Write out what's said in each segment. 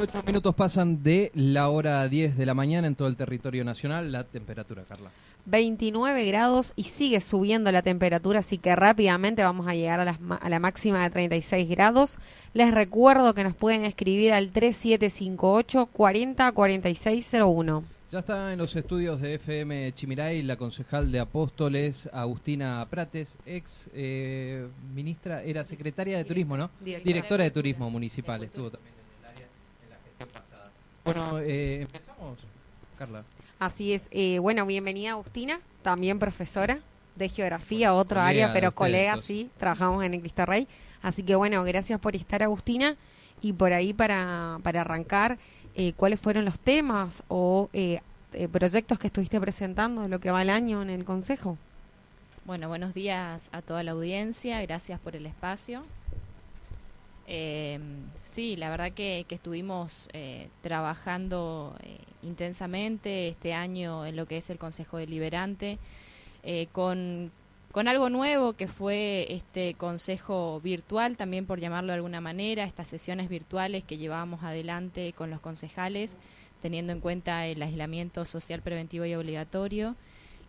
28 minutos pasan de la hora 10 de la mañana en todo el territorio nacional. La temperatura, Carla. 29 grados y sigue subiendo la temperatura, así que rápidamente vamos a llegar a, las a la máxima de 36 grados. Les recuerdo que nos pueden escribir al 3758 40 4601. Ya está en los estudios de FM Chimiray la concejal de Apóstoles, Agustina Prates, ex eh, ministra, era secretaria de Turismo, ¿no? Directora. Directora de Turismo Municipal, estuvo también en el área en la gestión pasada. Bueno, eh, empezamos, Carla. Así es. Eh, bueno, bienvenida Agustina, también profesora de geografía, otro colega área, pero colega, entonces. sí, trabajamos en el Cristo Rey. Así que bueno, gracias por estar Agustina y por ahí para, para arrancar, eh, ¿cuáles fueron los temas o eh, eh, proyectos que estuviste presentando de lo que va el año en el Consejo? Bueno, buenos días a toda la audiencia, gracias por el espacio. Eh, sí, la verdad que, que estuvimos eh, trabajando eh, intensamente este año en lo que es el Consejo Deliberante, eh, con, con algo nuevo que fue este Consejo Virtual, también por llamarlo de alguna manera, estas sesiones virtuales que llevábamos adelante con los concejales, teniendo en cuenta el aislamiento social preventivo y obligatorio.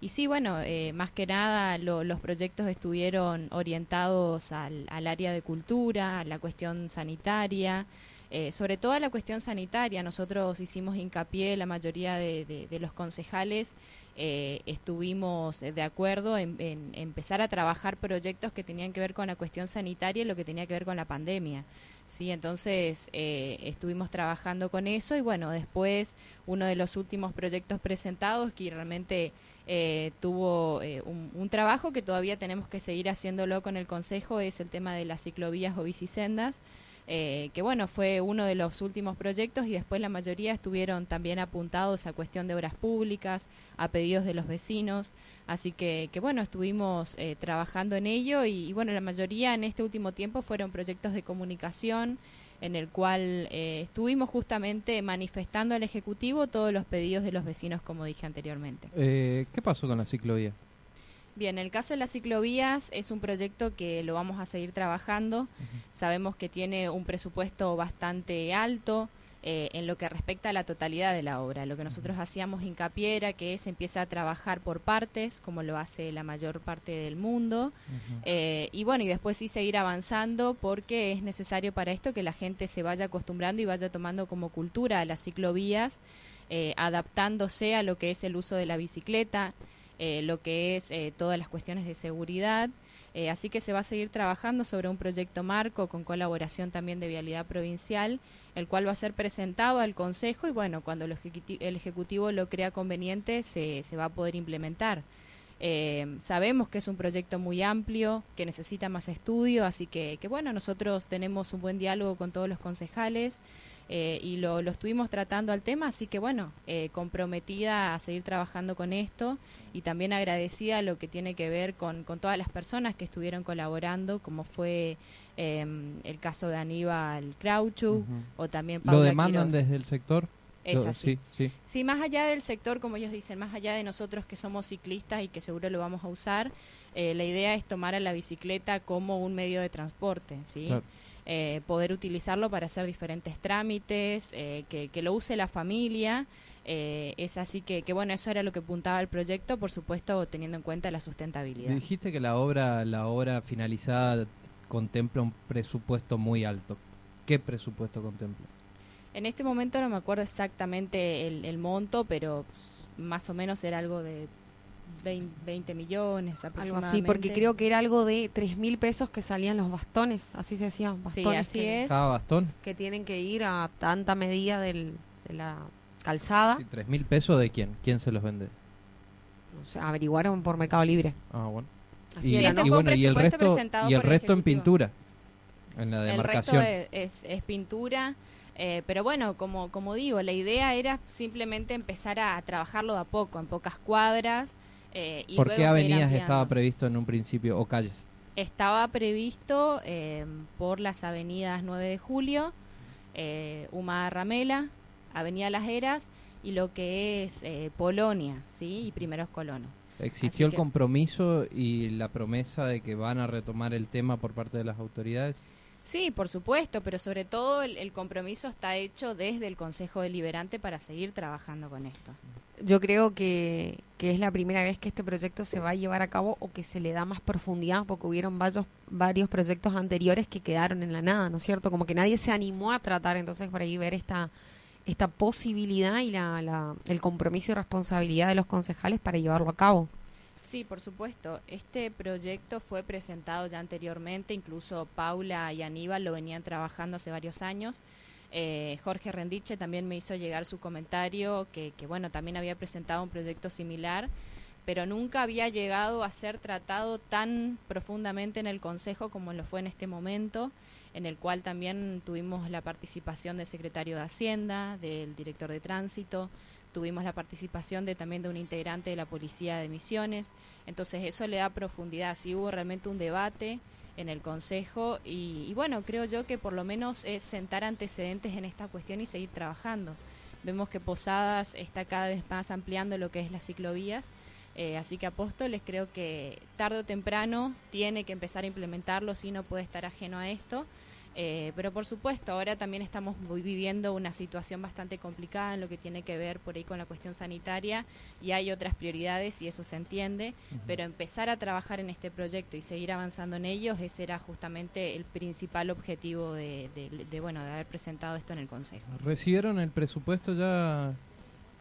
Y sí, bueno, eh, más que nada lo- los proyectos estuvieron orientados al, al área de cultura, a la cuestión sanitaria, eh, sobre todo a la cuestión sanitaria. Nosotros hicimos hincapié, la mayoría de, los concejales eh, estuvimos de acuerdo en, empezar a trabajar proyectos que tenían que ver con la cuestión sanitaria y lo que tenía que ver con la pandemia. Sí, entonces estuvimos trabajando con eso y bueno, después uno de los últimos proyectos presentados que realmente eh, tuvo eh, un, trabajo que todavía tenemos que seguir haciéndolo con el Consejo es el tema de las ciclovías o bicisendas, eh, que bueno, fue uno de los últimos proyectos y después la mayoría estuvieron también apuntados a cuestión de obras públicas, a pedidos de los vecinos, así que, que bueno, estuvimos eh, trabajando en ello y, y bueno, la mayoría en este último tiempo fueron proyectos de comunicación en el cual eh, estuvimos justamente manifestando al Ejecutivo todos los pedidos de los vecinos, como dije anteriormente. Eh, ¿Qué pasó con la ciclovía? Bien, el caso de las ciclovías es un proyecto que lo vamos a seguir trabajando. Sabemos que tiene un presupuesto bastante alto eh, en lo que respecta a la totalidad de la obra. Lo que nosotros hacíamos hincapié era que se empieza a trabajar por partes, como lo hace la mayor parte del mundo. Eh, y bueno, y después sí seguir avanzando porque es necesario para esto que la gente se vaya acostumbrando y vaya tomando como cultura a las ciclovías, eh, adaptándose a lo que es el uso de la bicicleta, eh, lo que es eh, todas las cuestiones de seguridad. Eh, así que se va a seguir trabajando sobre un proyecto marco con colaboración también de Vialidad Provincial, el cual va a ser presentado al Consejo y bueno, cuando el, ejecuti- el Ejecutivo lo crea conveniente se, se va a poder implementar. Eh, sabemos que es un proyecto muy amplio, que necesita más estudio, así que, que bueno, nosotros tenemos un buen diálogo con todos los concejales eh, y lo, lo estuvimos tratando al tema, así que bueno, eh, comprometida a seguir trabajando con esto y también agradecida a lo que tiene que ver con, con todas las personas que estuvieron colaborando, como fue eh, el caso de Aníbal Crauchu Ujú. o también Paula ¿Lo demandan Quiroz. desde el sector? Es así. Sí, sí. Sí, más allá del sector, como ellos dicen, más allá de nosotros que somos ciclistas y que seguro lo vamos a usar, eh, la idea es tomar a la bicicleta como un medio de transporte, ¿sí? Claro. Eh, poder utilizarlo para hacer diferentes trámites, eh, que, que lo use la familia. eh, es así que, que, bueno, eso era lo que apuntaba el proyecto, por supuesto, teniendo en cuenta la sustentabilidad. Dijiste que la obra, la obra finalizada contempla un presupuesto muy alto. ¿Qué presupuesto contempla? En este momento no me acuerdo exactamente el, el monto, pero pues, más o menos era algo de 20, 20 millones Algo aproximadamente. así, porque creo que era algo de tres mil pesos que salían los bastones, así se decían, Sí, bastones así que, es. Cada bastón, que tienen que ir a tanta medida del, de la calzada. sí, tres mil pesos de quién? ¿Quién se los vende? O sea, averiguaron por Mercado Libre. Ah, bueno. Así Y, Sí, era, este ¿no? y fue un bueno, y el resto, y el resto en pintura, en la El resto demarcación. es, es- es pintura, eh, pero bueno, como, como digo, la idea era simplemente empezar a, a trabajarlo de a poco, en pocas cuadras. Eh, y ¿Por luego qué avenidas estaba previsto en un principio o calles? Estaba previsto eh, por las avenidas 9 de Julio, eh, Humada Ramela, Avenida Las Heras y lo que es eh, Polonia, ¿sí? Y Primeros Colonos. ¿Existió Así el que- compromiso y la promesa de que van a retomar el tema por parte de las autoridades? Sí, por supuesto, pero sobre todo el, compromiso está hecho desde el Consejo Deliberante para seguir trabajando con esto. Yo creo que, que, es la primera vez que este proyecto se va a llevar a cabo o que se le da más profundidad, porque hubieron varios, varios proyectos anteriores que quedaron en la nada, ¿no es cierto? Como que nadie se animó a tratar, entonces por ahí ver esta, esta posibilidad y la, la, el compromiso y responsabilidad de los concejales para llevarlo a cabo. Sí, por supuesto. Este proyecto fue presentado ya anteriormente, incluso Paula y Aníbal lo venían trabajando hace varios años. Eh, Jorge Rendiche también me hizo llegar su comentario que, que, bueno, también había presentado un proyecto similar, pero nunca había llegado a ser tratado tan profundamente en el Consejo como lo fue en este momento, en el cual también tuvimos la participación del secretario de Hacienda, del director de Tránsito, tuvimos la participación de también de un integrante de la Policía de Misiones, entonces eso le da profundidad, sí hubo realmente un debate en el Consejo y, bueno, creo yo que por lo menos es sentar antecedentes en esta cuestión y seguir trabajando. Vemos que Posadas está cada vez más ampliando lo que es las ciclovías, eh, así que Apóstoles creo que tarde o temprano tiene que empezar a implementarlo, si no puede estar ajeno a esto. Eh, pero por supuesto, ahora también estamos viviendo una situación bastante complicada en lo que tiene que ver por ahí con la cuestión sanitaria y hay otras prioridades y eso se entiende, pero empezar a trabajar en este proyecto y seguir avanzando en ellos, ese era justamente el principal objetivo de, bueno, de haber presentado esto en el Consejo. ¿Recibieron el presupuesto ya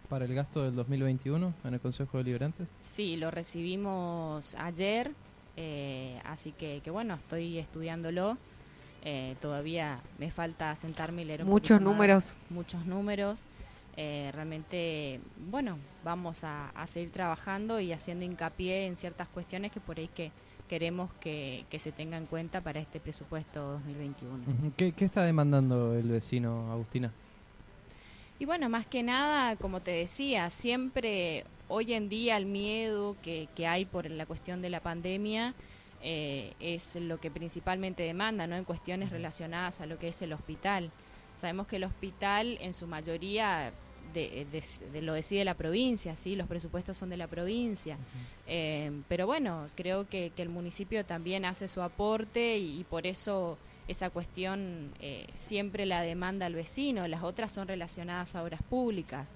para el gasto del 2021 en el Consejo de Liberantes? Sí, lo recibimos ayer, eh, así que, que bueno, estoy estudiándolo. Eh, todavía me falta sentarme y leer muchos números. muchos números. Eh, realmente, bueno, vamos a, seguir trabajando y haciendo hincapié en ciertas cuestiones que por ahí que queremos que, se tenga en cuenta para este presupuesto 2021. ¿Qué, ¿Qué está demandando el vecino, Agustina? Y bueno, más que nada, como te decía, siempre hoy en día el miedo que, que hay por la cuestión de la pandemia eh, es lo que principalmente demanda, ¿no? En cuestiones relacionadas a lo que es el hospital. Sabemos que el hospital, en su mayoría, de, lo decide la provincia, ¿sí? Los presupuestos son de la provincia. Eh, pero bueno, creo que, el municipio también hace su aporte y, por eso esa cuestión eh, siempre la demanda al vecino. Las otras son relacionadas a obras públicas.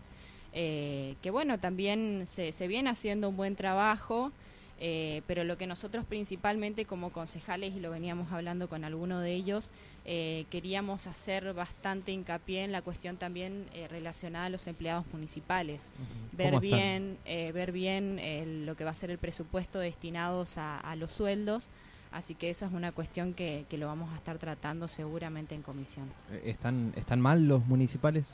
que bueno, también se, se viene haciendo un buen trabajo. Eh, pero lo que nosotros principalmente como concejales, y lo veníamos hablando con alguno de ellos, eh, queríamos hacer bastante hincapié en la cuestión también eh, relacionada a los empleados municipales. Ver bien, ver bien lo que va a ser el presupuesto destinados a, los sueldos. Así que esa es una cuestión que, que, lo vamos a estar tratando seguramente en comisión. ¿Están, están mal los municipales?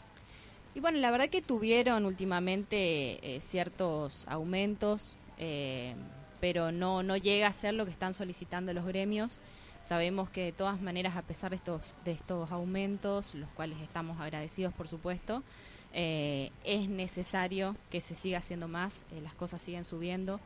Y bueno, la verdad que tuvieron últimamente ciertos aumentos. Eh, pero no, no llega a ser lo que están solicitando los gremios. Sabemos que de todas maneras, a pesar de estos, de estos aumentos, los cuales estamos agradecidos por supuesto, eh, es necesario que se siga haciendo más, eh, las cosas siguen subiendo.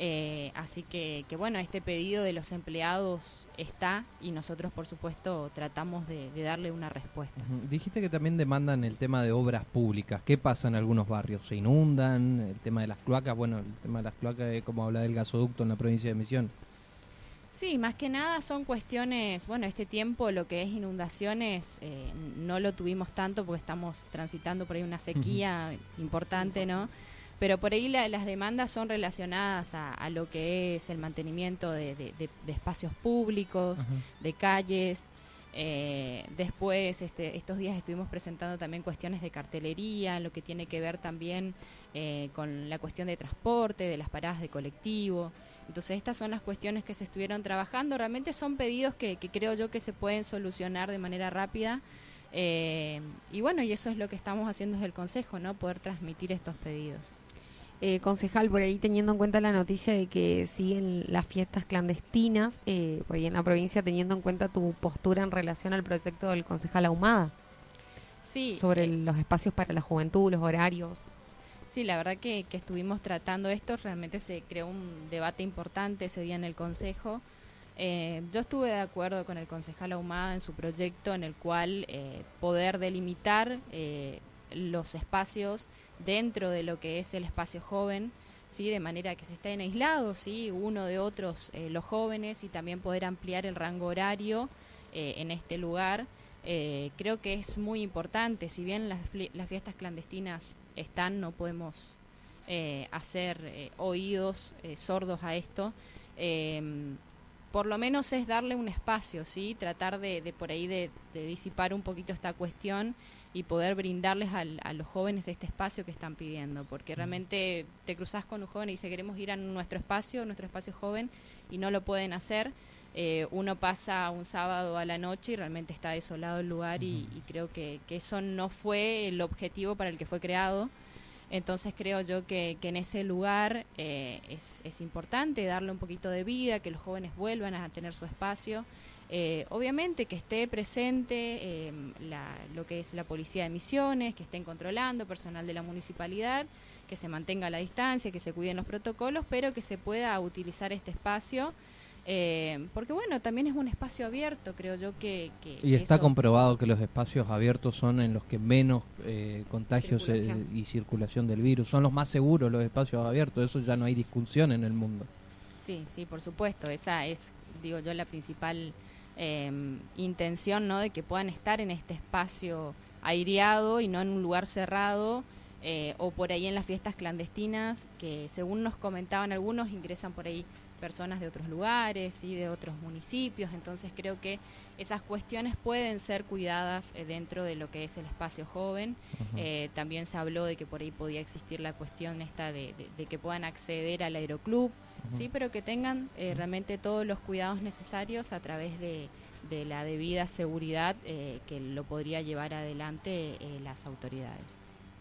Eh, así que, que, bueno, este pedido de los empleados está y nosotros por supuesto tratamos de, darle una respuesta. Dijiste que también demandan el tema de obras públicas. ¿Qué pasa en algunos barrios? ¿Se inundan? ¿El tema de las cloacas? Bueno, el tema de las cloacas es como habla del gasoducto en la provincia de Misión. Sí, más que nada son cuestiones, bueno, este tiempo lo que es inundaciones eh, no lo tuvimos tanto porque estamos transitando por ahí una sequía importante, ¿no? Pero por ahí las demandas son relacionadas a, lo que es el mantenimiento de, espacios públicos, de calles. Eh, después, este, estos días estuvimos presentando también cuestiones de cartelería, lo que tiene que ver también eh, con la cuestión de transporte, de las paradas de colectivo. Entonces, estas son las cuestiones que se estuvieron trabajando. Realmente son pedidos que, creo yo que se pueden solucionar de manera rápida. Eh, y bueno, y eso es lo que estamos haciendo desde el Consejo, ¿no? Poder transmitir estos pedidos. Eh, concejal, por ahí teniendo en cuenta la noticia de que siguen las fiestas clandestinas, eh, por ahí en la provincia, teniendo en cuenta tu postura en relación al proyecto del concejal Ahumada. Sí. Sobre eh, los espacios para la juventud, los horarios. Sí, la verdad que, que, estuvimos tratando esto, realmente se creó un debate importante ese día en el Consejo. yo estuve de acuerdo con el concejal Ahumada en su proyecto en el cual poder delimitar los espacios dentro de lo que es el espacio joven, ¿sí? de manera que se estén aislados, ¿sí? uno de otros eh, los jóvenes y también poder ampliar el rango horario eh, en este lugar. Eh, creo que es muy importante, si bien las, fiestas clandestinas están, no podemos hacer oídos sordos a esto. por lo menos es darle un espacio, ¿sí? Tratar de, por ahí de, de disipar un poquito esta cuestión y poder brindarles a los jóvenes este espacio que están pidiendo, porque realmente te cruzas con un joven y dice queremos ir a nuestro espacio, nuestro espacio joven, y no lo pueden hacer. Eh, uno pasa un sábado a la noche y realmente está desolado el lugar y, creo que, eso no fue el objetivo para el que fue creado. Entonces creo yo que, en ese lugar eh, es, es importante darle un poquito de vida, que los jóvenes vuelvan a tener su espacio eh, obviamente que esté presente eh, lo que es la policía de misiones, que estén controlando, personal de la municipalidad, que se mantenga la distancia, que se cuiden los protocolos, pero que se pueda utilizar este espacio. Eh, porque bueno, también es un espacio abierto, creo yo que... y está comprobado que los espacios abiertos son en los que menos contagios y circulación del virus, son los más seguros los espacios abiertos, eso ya no hay discusión en el mundo. Sí, sí, por supuesto, esa es, digo yo, la principal Em, intención ¿no? de que puedan estar en este espacio aireado y no en un lugar cerrado eh, o por ahí en las fiestas clandestinas que según nos comentaban algunos ingresan por ahí personas de otros lugares y de otros municipios. Entonces creo que esas cuestiones pueden ser cuidadas eh, dentro de lo que es el espacio joven. Eh, también se habló de que por ahí podía existir la cuestión esta de que puedan acceder al aeroclub sí, pero que tengan eh, realmente todos los cuidados necesarios a través de, la debida seguridad eh, que lo podría llevar adelante eh, las autoridades.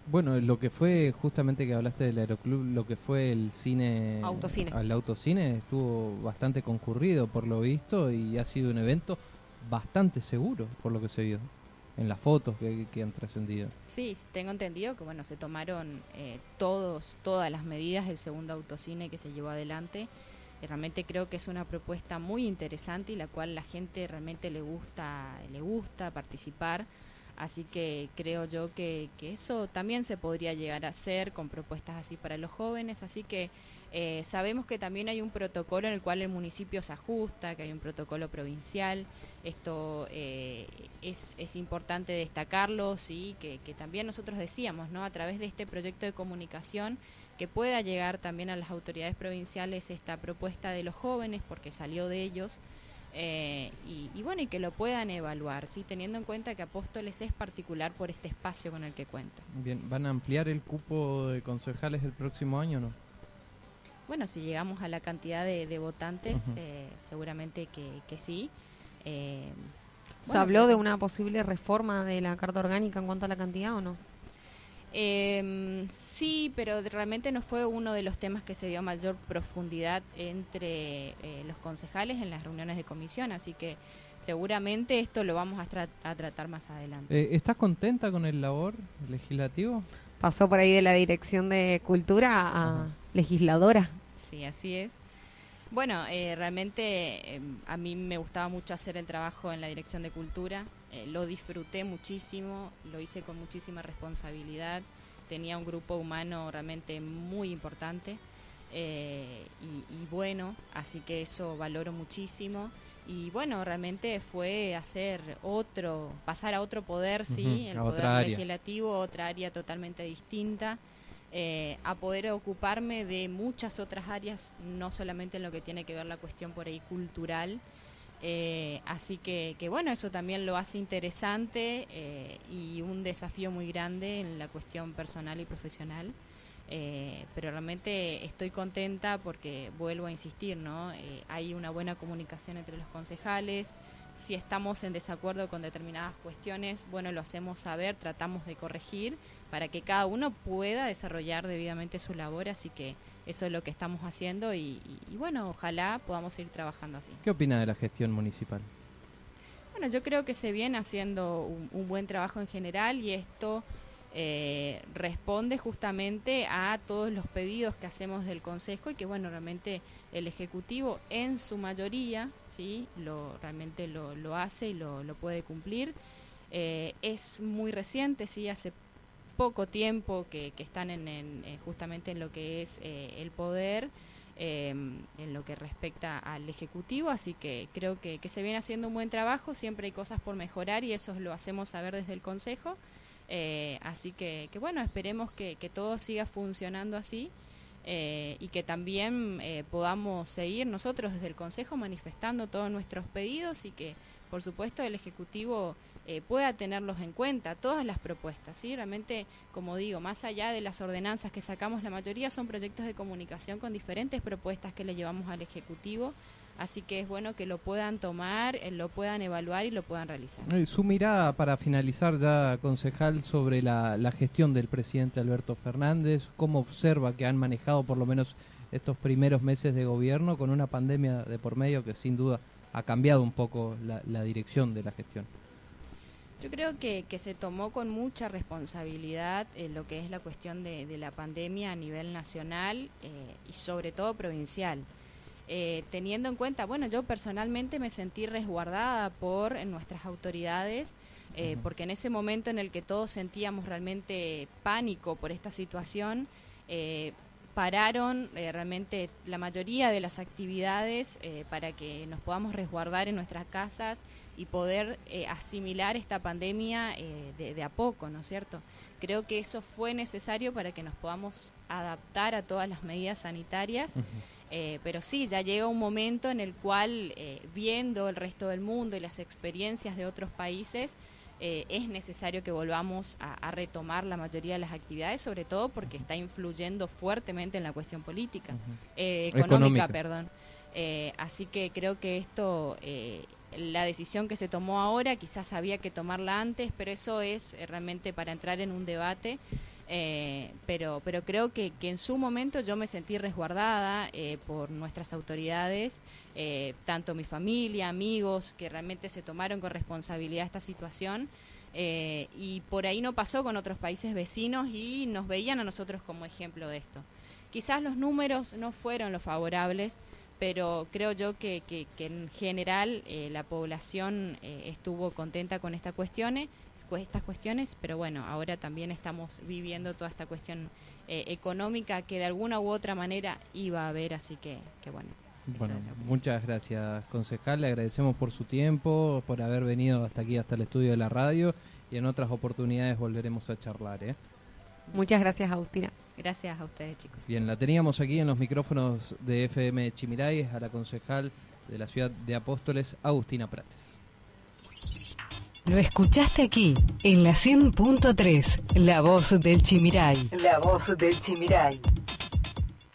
Bueno, lo que fue justamente que hablaste del aeroclub, lo que fue el cine, autocine. al autocine estuvo bastante concurrido por lo visto y ha sido un evento bastante seguro por lo que se vio en las fotos que, han trascendido. Sí, tengo entendido que bueno se tomaron eh, todos todas las medidas del segundo autocine que se llevó adelante. realmente creo que es una propuesta muy interesante y la cual la gente realmente le gusta le gusta participar. Así que creo yo que eso también se podría llegar a hacer con propuestas así para los jóvenes. Así que eh, sabemos que también hay un protocolo en el cual el municipio se ajusta, que hay un protocolo provincial. Esto eh, es, importante destacarlo, sí, que, también nosotros decíamos, ¿no? A través de este proyecto de comunicación, que pueda llegar también a las autoridades provinciales esta propuesta de los jóvenes, porque salió de ellos. Eh, y, y, bueno, y que lo puedan evaluar, ¿sí? teniendo en cuenta que Apóstoles es particular por este espacio con el que cuenta. Bien, ¿van a ampliar el cupo de concejales el próximo año o no? Bueno, si llegamos a la cantidad de, votantes, eh, seguramente que, sí. Eh, ¿Se habló de una posible reforma de la Carta Orgánica en cuanto a la cantidad o no? Em, sí, pero realmente no fue uno de los temas que se dio mayor profundidad entre eh, los concejales en las reuniones de comisión, así que seguramente esto lo vamos a, tratar más adelante. ¿Estás contenta con el labor legislativo? Pasó por ahí de la Dirección de Cultura a legisladora. Sí, así es. Bueno, eh, realmente em, a mí me gustaba mucho hacer el trabajo en la Dirección de Cultura, eh, lo disfruté muchísimo, lo hice con muchísima responsabilidad, tenía un grupo humano realmente muy importante eh, y, bueno, así que eso valoro muchísimo. Y bueno, realmente fue hacer otro, pasar a otro poder, sí, el poder legislativo, otra área totalmente distinta. Eh, a poder ocuparme de muchas otras áreas, no solamente en lo que tiene que ver la cuestión por ahí cultural. Eh, así que, bueno, eso también lo hace interesante eh, y un desafío muy grande en la cuestión personal y profesional. pero realmente estoy contenta porque vuelvo a insistir, ¿no? hay una buena comunicación entre los concejales, si estamos en desacuerdo con determinadas cuestiones, bueno, lo hacemos saber, tratamos de corregir para que cada uno pueda desarrollar debidamente su labor, así que eso es lo que estamos haciendo y, bueno, ojalá podamos seguir trabajando así. ¿Qué opina de la gestión municipal? Bueno, yo creo que se viene haciendo un buen trabajo en general y esto eh, responde justamente a todos los pedidos que hacemos del Consejo y que bueno, realmente el Ejecutivo en su mayoría, sí, lo, realmente lo, lo hace y lo, lo puede cumplir. Eh, es muy reciente, sí, hace poco tiempo que, que están en, justamente en lo que es eh, el poder en lo que respecta al Ejecutivo, así que creo que, se viene haciendo un buen trabajo, siempre hay cosas por mejorar y eso lo hacemos saber desde el Consejo. Eh, así que, bueno, esperemos que, todo siga funcionando así. Eh, y que también eh, podamos seguir nosotros desde el Consejo manifestando todos nuestros pedidos y que, por supuesto, el Ejecutivo eh, pueda tenerlos en cuenta, todas las propuestas. ¿sí? Realmente, como digo, más allá de las ordenanzas que sacamos, la mayoría son proyectos de comunicación con diferentes propuestas que le llevamos al Ejecutivo. Así que es bueno que lo puedan tomar, eh, lo puedan evaluar y lo puedan realizar. Su mirada para finalizar ya, concejal, sobre la, la gestión del presidente Alberto Fernández, ¿cómo observa que han manejado por lo menos estos primeros meses de gobierno con una pandemia de por medio que sin duda ha cambiado un poco la, la dirección de la gestión? Yo creo que, que, se tomó con mucha responsabilidad eh, lo que es la cuestión de, la pandemia a nivel nacional eh, y sobre todo provincial. Eh, teniendo en cuenta, bueno, yo personalmente me sentí resguardada por nuestras autoridades, porque en ese momento en el que todos sentíamos realmente pánico por esta situación, pararon realmente la mayoría de las actividades para que nos podamos resguardar en nuestras casas y poder eh, asimilar esta pandemia eh, de, a poco, ¿no es cierto? Creo que eso fue necesario para que nos podamos adaptar a todas las medidas sanitarias, eh, pero sí, ya llega un momento en el cual, viendo el resto del mundo y las experiencias de otros países, es necesario que volvamos a, retomar la mayoría de las actividades, sobre todo porque está influyendo fuertemente en la cuestión política, económica, perdón. así que creo que esto la decisión que se tomó ahora, quizás había que tomarla antes, pero eso es eh, realmente para entrar en un debate. Eh, pero, pero creo que, que, en su momento yo me sentí resguardada eh, por nuestras autoridades, tanto mi familia, amigos, que realmente se tomaron con responsabilidad esta situación. y por ahí no pasó con otros países vecinos y nos veían a nosotros como ejemplo de esto. Quizás los números no fueron los favorables, pero creo yo que, que, en general eh, la población eh, estuvo contenta con esta cuestiones, estas cuestiones, pero bueno, ahora también estamos viviendo toda esta cuestión eh, económica que de alguna u otra manera iba a haber, así que, que bueno. Bueno, muchas gracias, concejal. Le agradecemos por su tiempo, por haber venido hasta aquí, hasta el estudio de la radio, y en otras oportunidades volveremos a charlar. ¿eh? Muchas gracias, Agustina. Gracias a ustedes, chicos. Bien, la teníamos aquí en los micrófonos de FM Chimiray, a la concejal de la ciudad de Apóstoles, Agustina Prates. Lo escuchaste aquí, en la 100.3, La Voz del Chimiray. La Voz del Chimiray.